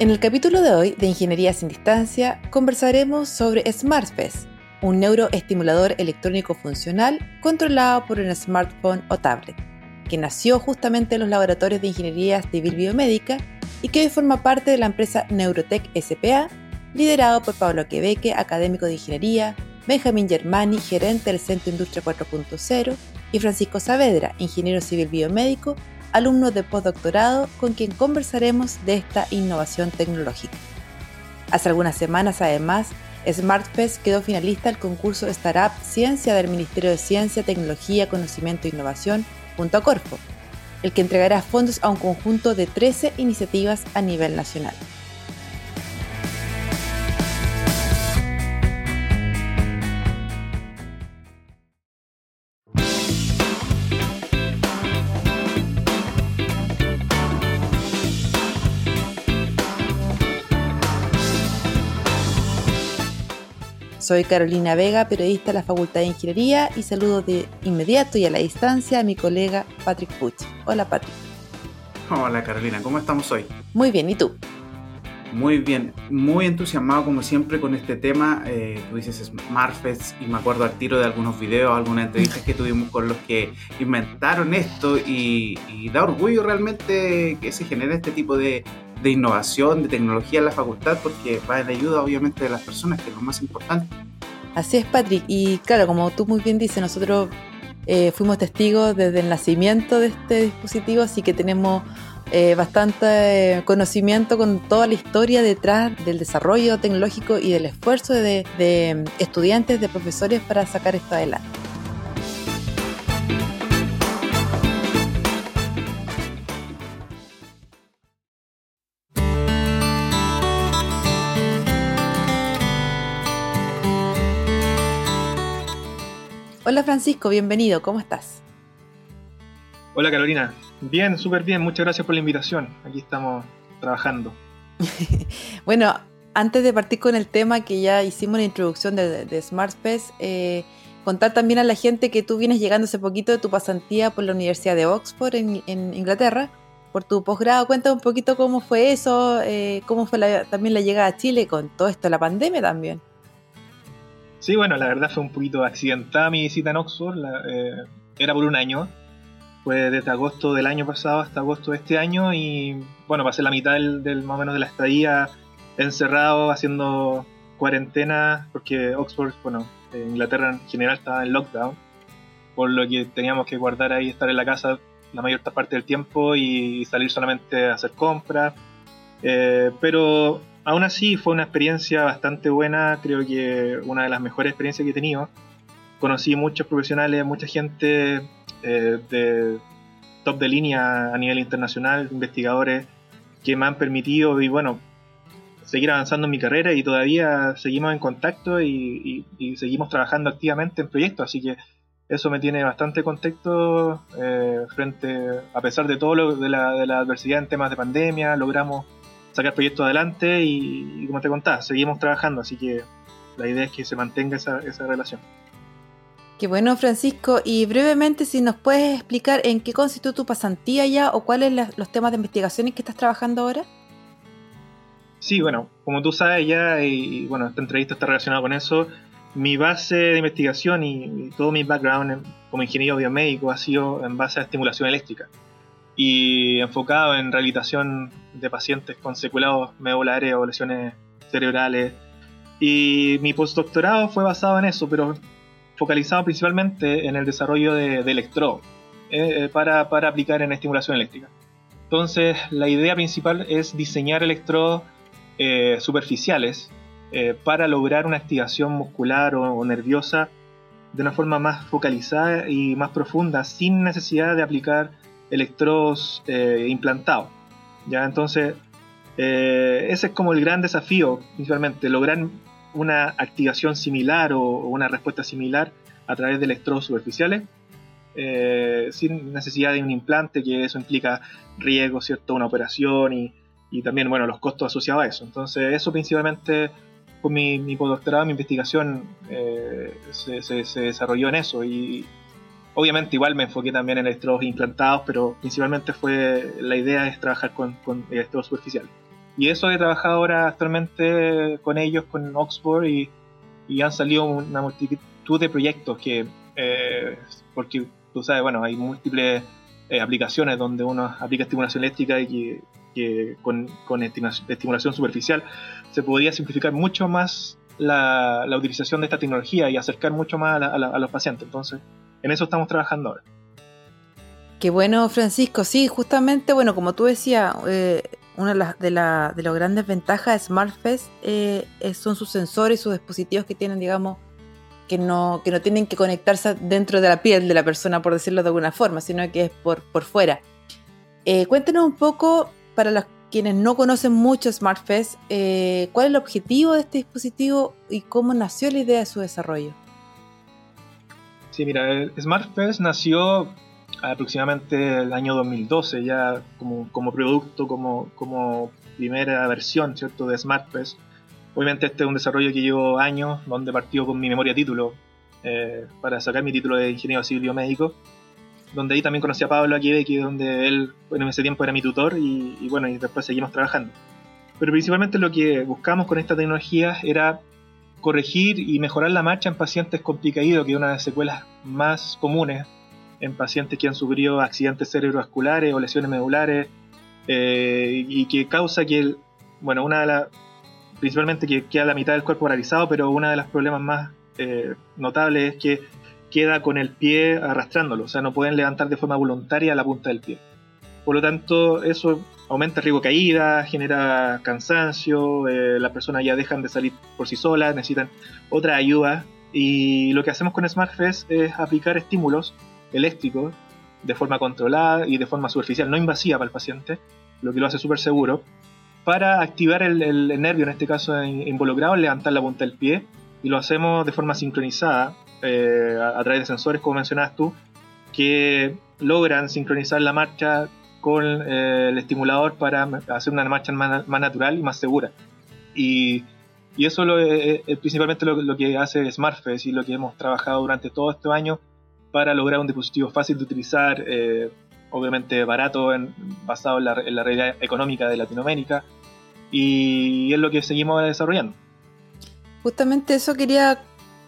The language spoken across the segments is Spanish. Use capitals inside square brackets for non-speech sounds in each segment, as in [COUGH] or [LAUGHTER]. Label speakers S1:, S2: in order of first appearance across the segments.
S1: En el capítulo de hoy de Ingeniería sin Distancia conversaremos sobre SmartFest, un neuroestimulador electrónico funcional controlado por un smartphone o tablet, que nació justamente en los laboratorios de Ingeniería Civil Biomédica y que hoy forma parte de la empresa Neurotech SPA, liderado por Pablo Quebeque, académico de Ingeniería, Benjamín Germani, gerente del Centro Industria 4.0, y Francisco Saavedra, ingeniero civil biomédico, alumno de postdoctorado con quien conversaremos de esta innovación tecnológica. Hace algunas semanas, además, SmartFest quedó finalista del concurso Startup Ciencia del Ministerio de Ciencia, Tecnología, Conocimiento e Innovación junto a Corfo, el que entregará fondos a un conjunto de 13 iniciativas a nivel nacional. Soy Carolina Vega, periodista de la Facultad de Ingeniería y saludo de inmediato y a la distancia a mi colega Patrick Puch. Hola Patrick.
S2: Hola Carolina, ¿cómo estamos hoy?
S1: Muy bien, ¿y tú?
S2: Muy bien, muy entusiasmado como siempre con este tema. Eh, tú dices Smartfest y me acuerdo al tiro de algunos videos, algunas entrevistas que tuvimos con los que inventaron esto y, y da orgullo realmente que se genere este tipo de, de innovación, de tecnología en la facultad, porque va en ayuda obviamente de las personas, que es lo más importante.
S1: Así es, Patrick. Y claro, como tú muy bien dices, nosotros eh, fuimos testigos desde el nacimiento de este dispositivo, así que tenemos eh, bastante conocimiento con toda la historia detrás del desarrollo tecnológico y del esfuerzo de, de estudiantes, de profesores para sacar esto adelante. Hola Francisco, bienvenido, ¿cómo estás?
S3: Hola Carolina, bien, súper bien, muchas gracias por la invitación, aquí estamos trabajando. [LAUGHS]
S1: bueno, antes de partir con el tema que ya hicimos la introducción de, de SmartSpace, eh, contar también a la gente que tú vienes llegando hace poquito de tu pasantía por la Universidad de Oxford en, Inglaterra, por tu posgrado. Cuéntame un poquito cómo fue eso, eh, cómo fue también la llegada a Chile con todo esto, la pandemia también.
S3: Sí, bueno, la verdad fue un poquito accidentada mi visita en Oxford. Eh, era por un año. Fue desde agosto del año pasado hasta agosto de este año y bueno, pasé la mitad del, más o menos de la estadía encerrado haciendo cuarentena porque Oxford, bueno, Inglaterra en general estaba en lockdown, por lo que teníamos que guardar ahí, estar en la casa la mayor parte del tiempo y salir solamente a hacer compras. Eh, pero aún así fue una experiencia bastante buena, creo que una de las mejores experiencias que he tenido. Conocí muchos profesionales, mucha gente eh, de top de línea a nivel internacional, investigadores que me han permitido y bueno, seguir avanzando en mi carrera y todavía seguimos en contacto y, seguimos trabajando activamente en proyectos, así que eso me tiene bastante contento eh, frente, a pesar de todo lo de la, de la adversidad en temas de pandemia, logramos sacar proyectos adelante y, como te contaba, seguimos trabajando, así que la idea es que se mantenga esa, esa relación.
S1: Qué bueno, Francisco. Y brevemente, si nos puedes explicar en qué constituye tu pasantía ya o cuáles son los temas de investigación en que estás trabajando ahora.
S3: Sí, bueno, como tú sabes ya, y bueno, esta entrevista está relacionada con eso, mi base de investigación y, todo mi background como ingeniero biomédico ha sido en base a estimulación eléctrica y enfocado en rehabilitación de pacientes con seculados medulares o lesiones cerebrales. Y mi postdoctorado fue basado en eso, pero focalizado principalmente en el desarrollo de, electrodos eh, para, aplicar en estimulación eléctrica. Entonces, la idea principal es diseñar electrodos eh, superficiales eh, para lograr una activación muscular o nerviosa de una forma más focalizada y más profunda, sin necesidad de aplicar electrodos eh, implantados. ¿ya? Entonces, eh, ese es como el gran desafío, principalmente, lograr una activación similar o, una respuesta similar a través de electrodos superficiales, eh, sin necesidad de un implante, que eso implica riesgo, ¿cierto? Una operación y, y también, bueno, los costos asociados a eso. Entonces, eso principalmente con mi, mi mi investigación eh, se, se, desarrolló en eso y obviamente igual me enfoqué también en electrodos implantados, pero principalmente fue la idea es trabajar con, con electrodos superficiales. Y eso he trabajado ahora actualmente con ellos, con Oxford, y, han salido una multitud de proyectos que, eh, porque tú sabes, bueno, hay múltiples eh, aplicaciones donde uno aplica estimulación eléctrica y que, con, estimulación superficial se podría simplificar mucho más la, la utilización de esta tecnología y acercar mucho más a, a, los pacientes. Entonces, en eso estamos trabajando ahora.
S1: Qué bueno, Francisco. Sí, justamente, bueno, como tú decías, eh, una de, las de, la, de grandes ventajas de SmartFest eh, son sus sensores, sus dispositivos que tienen, digamos, que no, que no tienen que conectarse dentro de la piel de la persona, por decirlo de alguna forma, sino que es por, por fuera. Eh, cuéntenos un poco, para los quienes no conocen mucho SmartFest, eh, ¿cuál es el objetivo de este dispositivo y cómo nació la idea de su desarrollo?
S3: Sí, mira, SmartFest nació aproximadamente el año 2012, ya como, como producto, como, como primera versión ¿cierto? de SmartFest. Obviamente este es un desarrollo que llevo años, donde partió con mi memoria título eh, para sacar mi título de ingeniero civil biomédico donde ahí también conocí a Pablo Aquebeque, donde él en ese tiempo era mi tutor y, bueno, y después seguimos trabajando. Pero principalmente lo que buscamos con esta tecnología era corregir y mejorar la marcha en pacientes con que es una de las secuelas más comunes en pacientes que han sufrido accidentes cerebrovasculares o lesiones medulares eh, y que causa que, bueno, una de las, principalmente que queda la mitad del cuerpo paralizado, pero uno de los problemas más eh, notables es que queda con el pie arrastrándolo, o sea, no pueden levantar de forma voluntaria la punta del pie. Por lo tanto, eso aumenta el riesgo caída, genera cansancio, eh, las personas ya dejan de salir por sí solas, necesitan otra ayuda. Y lo que hacemos con SmartFest es aplicar estímulos eléctricos de forma controlada y de forma superficial, no invasiva para el paciente, lo que lo hace súper seguro, para activar el, nervio, en este caso involucrado, levantar la punta del pie, y lo hacemos de forma sincronizada, eh, a, través de sensores, como mencionabas tú, que logran sincronizar la marcha con eh, el estimulador para hacer una marcha más, natural y más segura. Y, y eso es, principalmente lo, que hace SmartFest y lo que hemos trabajado durante todo este año para lograr un dispositivo fácil de utilizar, eh, obviamente barato, basado en la, realidad económica de Latinoamérica, y es lo que seguimos desarrollando.
S1: Justamente eso quería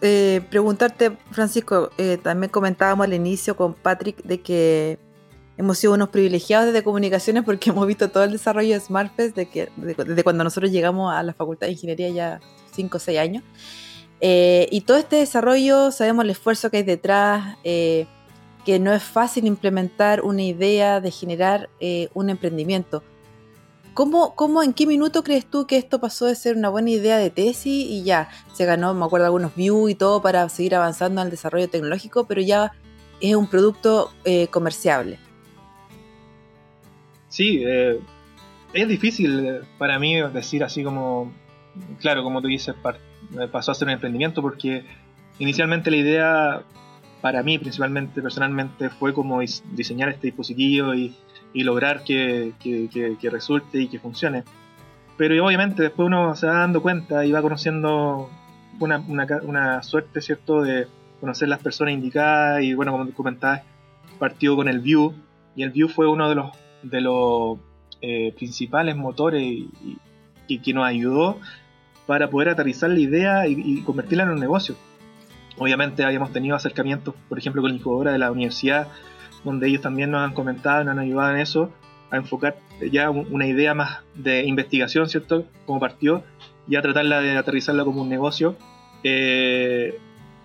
S1: eh, preguntarte, Francisco, eh, también comentábamos al inicio con Patrick de que hemos sido unos privilegiados desde comunicaciones porque [LAUGHS] hemos visto todo el desarrollo de SmartFest de que, desde cuando nosotros llegamos a la Facultad de Ingeniería ya 5 o 6 años. Eh, y todo este desarrollo, sabemos el esfuerzo que hay detrás, que no es fácil implementar una idea de generar un emprendimiento. ¿Cómo, ¿Cómo, en qué minuto crees tú que esto pasó de ser una buena idea de tesis y ya se ganó, me acuerdo, algunos views y todo para seguir avanzando en el desarrollo tecnológico, pero ya es un producto eh, comerciable?
S3: Sí, eh, es difícil eh, para mí decir así como, claro, como tú dices, pasó a ser un emprendimiento porque inicialmente la idea para mí principalmente, personalmente, fue como diseñar este dispositivo y y lograr que, que, resulte y que funcione. Pero obviamente después uno se va dando cuenta y va conociendo una, una, una suerte, ¿cierto?, de conocer las personas indicadas y bueno, como comentabas, partió con el View y el View fue uno de los, de los eh, principales motores y, que nos ayudó para poder aterrizar la idea y, convertirla en un negocio. Obviamente habíamos tenido acercamientos, por ejemplo, con la incubadora de la universidad donde ellos también nos han comentado, nos han ayudado en eso, a enfocar ya una idea más de investigación, ¿cierto? Como partió, y a tratarla de aterrizarla como un negocio. Eh,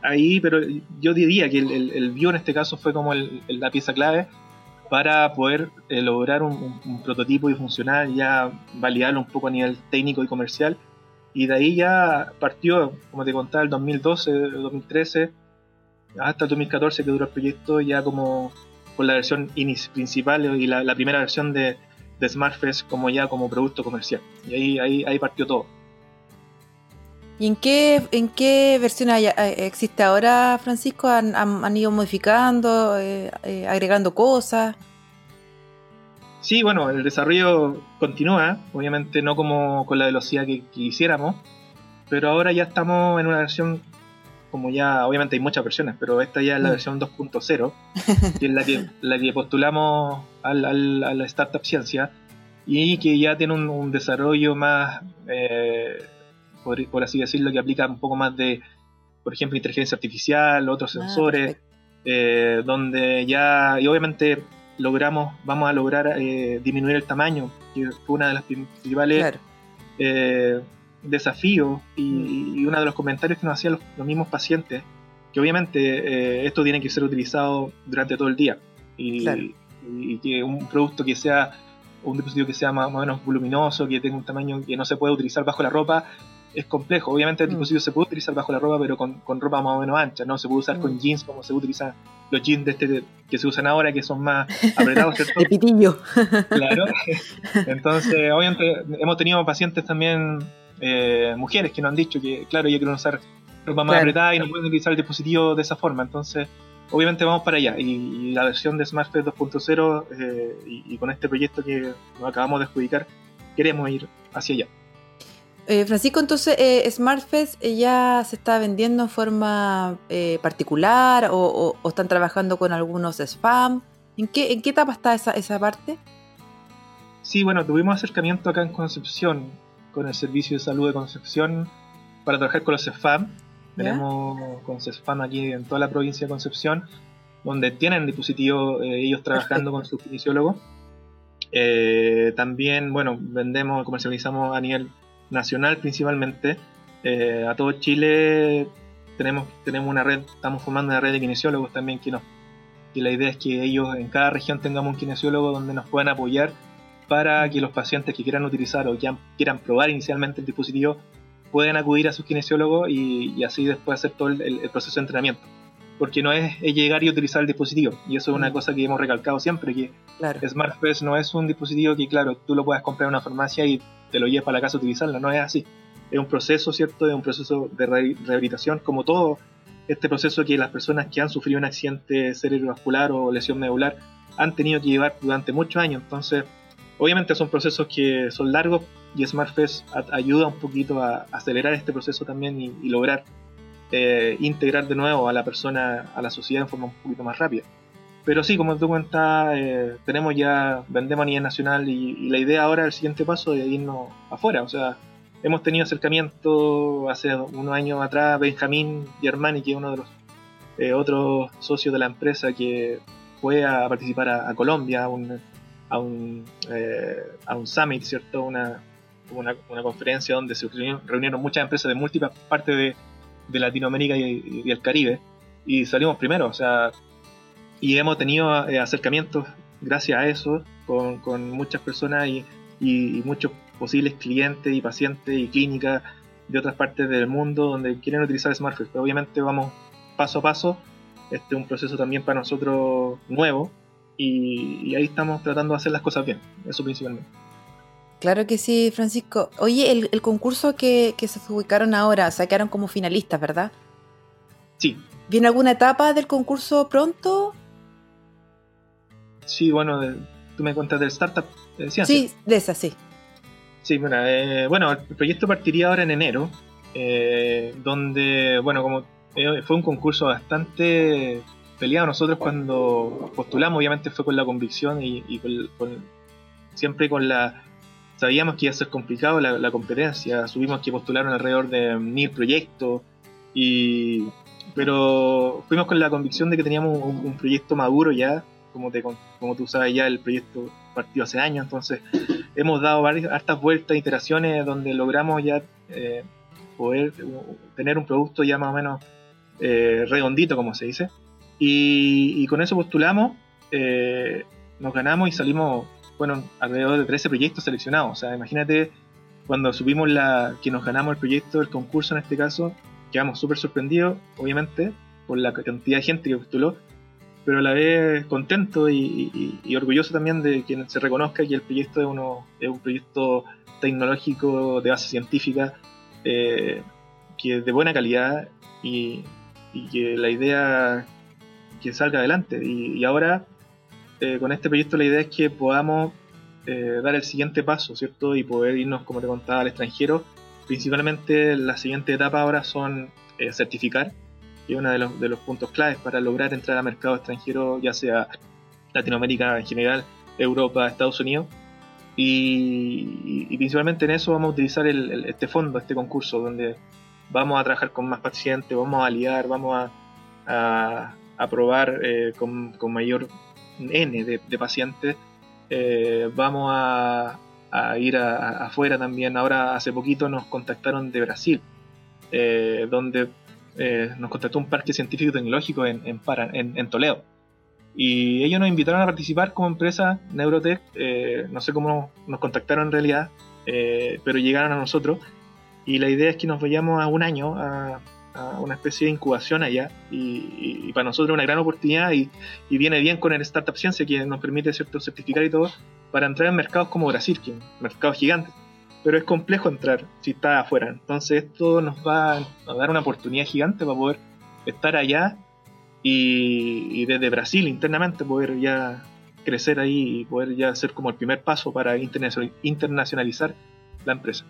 S3: ahí, pero yo diría que el, el, en este caso fue como la pieza clave para poder eh, lograr un, prototipo y funcionar, ya validarlo un poco a nivel técnico y comercial. Y de ahí ya partió, como te contaba, el 2012, el 2013, hasta el 2014 que duró el proyecto, ya como con la versión principal y la, primera versión de, de SmartFest como ya como producto comercial. Y ahí, ahí, ahí partió todo.
S1: ¿Y en qué, en qué versión eh, existe ahora, Francisco? ¿Han, han, ido modificando, eh, eh, agregando cosas?
S3: Sí, bueno, el desarrollo continúa, obviamente no como con la velocidad que, quisiéramos, pero ahora ya estamos en una versión, como ya, obviamente hay muchas versiones, pero esta ya es la mm. versión 2.0, que es la que, [LAUGHS] la que postulamos al, al, a la Startup Ciencia y que ya tiene un, desarrollo más por, así decirlo, que aplica un poco más de, por ejemplo, inteligencia artificial, otros ah, sensores, eh, donde ya, y obviamente logramos, vamos a lograr eh, disminuir el tamaño, que fue una de las principales eh, desafíos mm. y, uno de los comentarios que nos hacían los, mismos pacientes, que obviamente esto tiene que ser utilizado durante todo el día. Y, y que un producto que sea un dispositivo que sea más, o menos voluminoso, que tenga un tamaño que no se pueda utilizar bajo la ropa, es complejo. Obviamente el mm. dispositivo se puede utilizar bajo la ropa, pero con, con, ropa más o menos ancha, ¿no? Se puede usar con mm. jeans como se utilizan los jeans de este que se usan ahora, que son más apretados, [LAUGHS] ¿cierto?
S1: pitillo. [LAUGHS]
S3: claro. Entonces, obviamente hemos tenido pacientes también, eh, mujeres, que nos han dicho que, claro, ellos quieren usar ropa más apretada y no pueden utilizar el dispositivo de esa forma. Entonces, obviamente vamos para allá. Y, la versión de SmartFed 2.0 eh, y, y con este proyecto que nos acabamos de adjudicar, queremos ir hacia allá.
S1: Eh, Francisco, entonces eh, SmartFest eh, ya se está vendiendo en forma eh, particular o, están trabajando con algunos spam. ¿En qué, en qué etapa está esa, esa parte?
S3: Sí, bueno, tuvimos acercamiento acá en Concepción con el Servicio de Salud de Concepción para trabajar con los spam. Tenemos con CESFAM aquí en toda la provincia de Concepción, donde tienen dispositivos ellos trabajando con sus [LAUGHS] kinesiólogos. también, bueno, vendemos, comercializamos a nivel nacional principalmente. Eh, a todo Chile tenemos, tenemos una red, estamos formando una red de kinesiólogos también que nos y la idea es que ellos en cada región tengamos un kinesiólogo donde nos puedan apoyar para que los pacientes que quieran utilizar o que quieran probar inicialmente el dispositivo puedan acudir a su kinesiólogo y, así después hacer todo el, proceso de entrenamiento. Porque no es, llegar y utilizar el dispositivo. Y eso es una mm. cosa que hemos recalcado siempre, que claro. SmartFest no es un dispositivo que, claro, tú lo puedas comprar en una farmacia y te lo lleves para la casa a utilizarla, no es así. Es un proceso, ¿cierto? Es un proceso de rehabilitación, como todo este proceso que las personas que han sufrido un accidente cerebrovascular o lesión medular han tenido que llevar durante muchos años. Entonces, obviamente son procesos que son largos y SmartFest ayuda un poquito a acelerar este proceso también y, lograr eh, integrar de nuevo a la persona a la sociedad en forma un poquito más rápida. Pero sí, como tú cuentas, eh, tenemos ya, vendemos a nivel nacional y, la idea ahora, el siguiente paso, es irnos afuera. O sea, hemos tenido acercamiento hace unos años atrás, Benjamín Germani, que es uno de los eh, otros socios de la empresa que fue a participar a, Colombia, a un, a un, eh, a un summit, ¿cierto? Una, una, una, conferencia donde se reunieron muchas empresas de múltiples partes de, Latinoamérica y, y, el Caribe. Y salimos primero, o sea, y hemos tenido eh, acercamientos gracias a eso con, con muchas personas y, y, muchos posibles clientes y pacientes y clínicas de otras partes del mundo donde quieren utilizar smartphones. Pero obviamente vamos paso a paso. Este es un proceso también para nosotros nuevo y, ahí estamos tratando de hacer las cosas bien, eso principalmente.
S1: Claro que sí, Francisco. Oye, el, el concurso que, que, se ubicaron ahora, sacaron como finalistas, ¿verdad?
S3: Sí.
S1: ¿Viene alguna etapa del concurso pronto?
S3: Sí, bueno, tú me contas del startup
S1: de Sí, de esa, sí.
S3: Sí, bueno, eh, bueno, el proyecto partiría ahora en enero, eh, donde, bueno, como eh, fue un concurso bastante peleado, nosotros cuando postulamos, obviamente fue con la convicción y, con, siempre con la... Sabíamos que iba a ser complicado la, competencia, subimos que postularon alrededor de mil proyectos, y, pero fuimos con la convicción de que teníamos un proyecto maduro ya, como, te, como tú sabes ya el proyecto partió hace años, entonces hemos dado varias, hartas vueltas, iteraciones donde logramos ya eh, poder tener un producto ya más o menos eh, redondito, como se dice, y, con eso postulamos, eh, nos ganamos y salimos, bueno, alrededor de 13 proyectos seleccionados, o sea, imagínate cuando subimos la que nos ganamos el proyecto, el concurso en este caso, quedamos súper sorprendidos, obviamente, por la cantidad de gente que postuló, pero a la vez contento y, orgulloso también de que se reconozca que el proyecto es, uno, es un proyecto tecnológico de base científica eh, que es de buena calidad y, que la idea que salga adelante. Y, ahora eh, con este proyecto la idea es que podamos eh, dar el siguiente paso, ¿cierto? Y poder irnos, como te contaba, al extranjero. Principalmente la siguiente etapa ahora son certificar y uno de los, de los puntos claves para lograr entrar al mercado extranjero, ya sea Latinoamérica en general, Europa, Estados Unidos. Y, principalmente en eso vamos a utilizar este fondo, este concurso, donde vamos a trabajar con más pacientes, vamos a aliar, vamos a, a, probar eh, con, con, mayor N de, pacientes. Eh, vamos a, a ir afuera también. Ahora, hace poquito nos contactaron de Brasil, eh, donde eh, nos contactó un parque científico tecnológico en, en, Toledo. Y ellos nos invitaron a participar como empresa Neurotech. Eh, no sé cómo nos contactaron en realidad, eh, pero llegaron a nosotros. Y la idea es que nos vayamos a un año a, una especie de incubación allá. Y, para nosotros una gran oportunidad y, viene bien con el Startup Ciencia que nos permite cierto certificar y todo para entrar en mercados como Brasil, que es un mercado gigante pero es complejo entrar si está afuera. Entonces esto nos va a dar una oportunidad gigante para poder estar allá y, desde Brasil internamente poder ya crecer ahí y poder ya hacer como el primer paso para internacionalizar la empresa.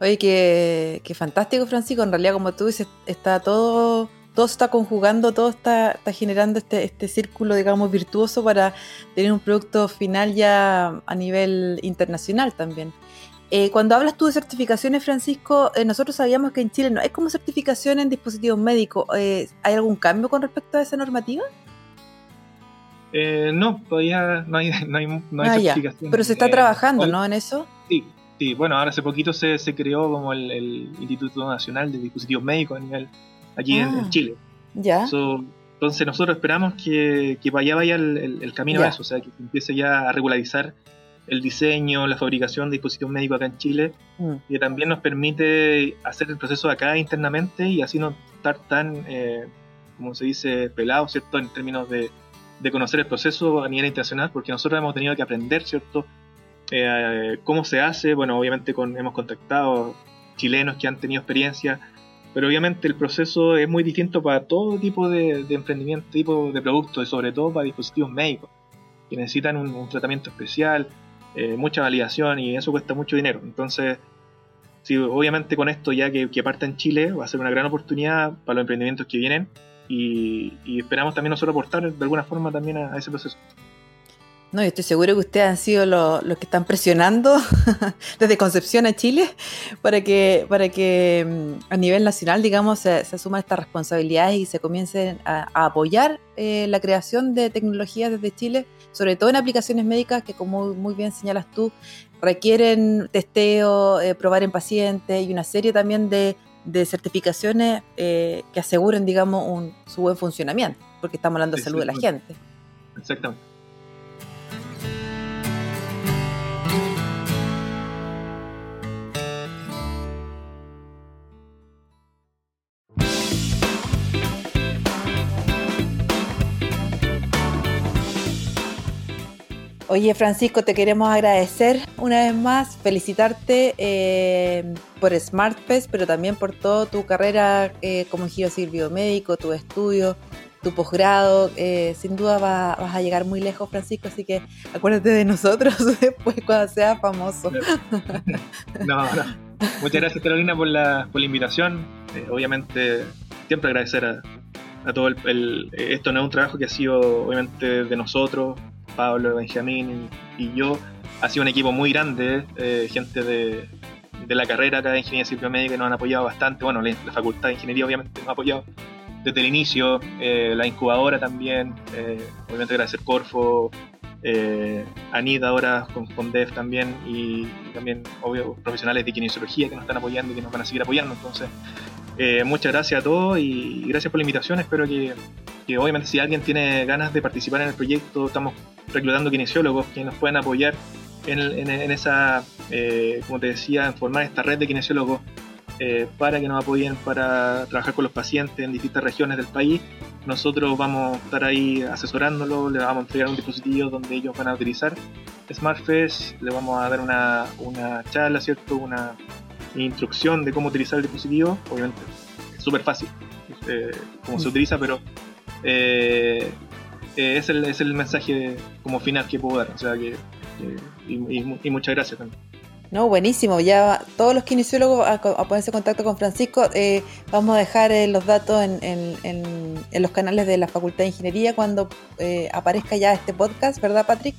S1: Oye, qué, fantástico Francisco, en realidad como tú dices, está todo, todo está conjugando, todo está, está generando este, este círculo, digamos, virtuoso para tener un producto final ya a nivel internacional también. Eh, cuando hablas tú de certificaciones, Francisco, eh, nosotros sabíamos que en Chile no es como certificación en dispositivos médicos. Eh, ¿Hay algún cambio con respecto a esa normativa?
S3: no, todavía no hay, no hay, no hay ah, certificación.
S1: Pero se está trabajando, ¿no? En eso.
S3: Sí, sí. Bueno, ahora hace poquito se, se creó como el, Instituto Nacional de Dispositivos Médicos a nivel aquí en, ah, Chile.
S1: Ya.
S3: entonces nosotros esperamos que, que vaya, vaya el, camino a eso, o sea, que se empiece ya a regularizar el diseño, la fabricación de dispositivos médicos acá en Chile, mm. y también nos permite hacer el proceso acá internamente y así no estar tan, eh, como se dice, pelado, ¿cierto?, en términos de, conocer el proceso a nivel internacional, porque nosotros hemos tenido que aprender, ¿cierto?, eh, cómo se hace, bueno, obviamente con, hemos contactado chilenos que han tenido experiencia, pero obviamente el proceso es muy distinto para todo tipo de, emprendimiento, tipo de productos, y sobre todo para dispositivos médicos, que necesitan un tratamiento especial, eh, mucha validación y eso cuesta mucho dinero. Entonces, sí, obviamente con esto ya que, que parte en Chile va a ser una gran oportunidad para los emprendimientos que vienen y, esperamos también nosotros aportar de alguna forma también a, ese proceso.
S1: No, yo estoy seguro que ustedes han sido los, que están presionando [LAUGHS] desde Concepción a Chile para que, para que mm, a nivel nacional, digamos, se, se asuman estas responsabilidades y se comiencen a, apoyar eh, la creación de tecnologías desde Chile sobre todo en aplicaciones médicas que como muy bien señalas tú, requieren testeo, eh, probar en pacientes y una serie también de, certificaciones eh, que aseguren, digamos, su buen funcionamiento, porque estamos hablando de salud de la gente.
S3: Exactamente.
S1: Oye, Francisco, te queremos agradecer una vez más, felicitarte eh, por SmartFest, pero también por toda tu carrera eh, como civil biomédico, tu estudio, tu posgrado. Eh, sin duda vas a llegar muy lejos, Francisco, así que acuérdate de nosotros [LAUGHS] después cuando seas famoso. [LAUGHS]
S3: No, no. Muchas gracias, Carolina, por la, por la invitación. obviamente, siempre agradecer a todo el, Esto no es un trabajo que ha sido, obviamente, de nosotros Pablo, Benjamín y yo, ha sido un equipo muy grande, eh, gente de, la carrera acá de Ingeniería Civil Médica nos han apoyado bastante, bueno, la, Facultad de Ingeniería obviamente nos ha apoyado desde el inicio, eh, la incubadora también, eh, obviamente agradecer Corfo, Anita ahora con, con Dev también y, también, obvio, profesionales de kinesiología que nos están apoyando y que nos van a seguir apoyando, entonces muchas gracias a todos y gracias por la invitación, espero que, que obviamente si alguien tiene ganas de participar en el proyecto, estamos reclutando kinesiólogos que nos puedan apoyar en, esa, eh, como te decía, en formar esta red de kinesiólogos eh, para que nos apoyen para trabajar con los pacientes en distintas regiones del país. Nosotros vamos a estar ahí asesorándolo, le vamos a entregar un dispositivo donde ellos van a utilizar SmartFest, le vamos a dar una, una charla, ¿cierto? Una instrucción de cómo utilizar el dispositivo, obviamente es súper fácil eh, cómo se mm. utiliza, pero eh, eh, es, el, es el mensaje como final que puedo dar. O sea que, y, muchas gracias también.
S1: No, buenísimo. Ya todos los kinesiólogos a, ponerse en contacto con Francisco. Eh, vamos a dejar eh, los datos en, en, los canales de la Facultad de Ingeniería cuando aparezca ya este podcast, ¿verdad, Patrick?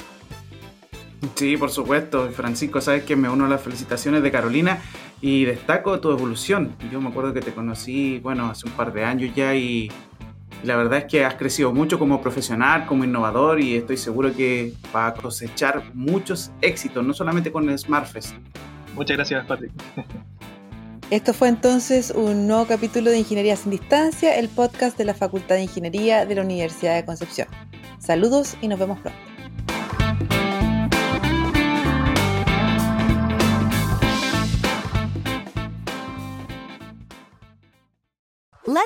S2: Sí, por supuesto. Francisco, sabes que me uno a las felicitaciones de Carolina y destaco tu evolución. Yo me acuerdo que te conocí, bueno, hace un par de años ya y la verdad es que has crecido mucho como profesional, como innovador y estoy seguro que va a cosechar muchos éxitos, no solamente con el SmartFest.
S3: Muchas gracias, Patrick.
S1: Esto fue entonces un nuevo capítulo de Ingeniería sin Distancia, el podcast de la Facultad de Ingeniería de la Universidad de Concepción. Saludos y nos vemos pronto.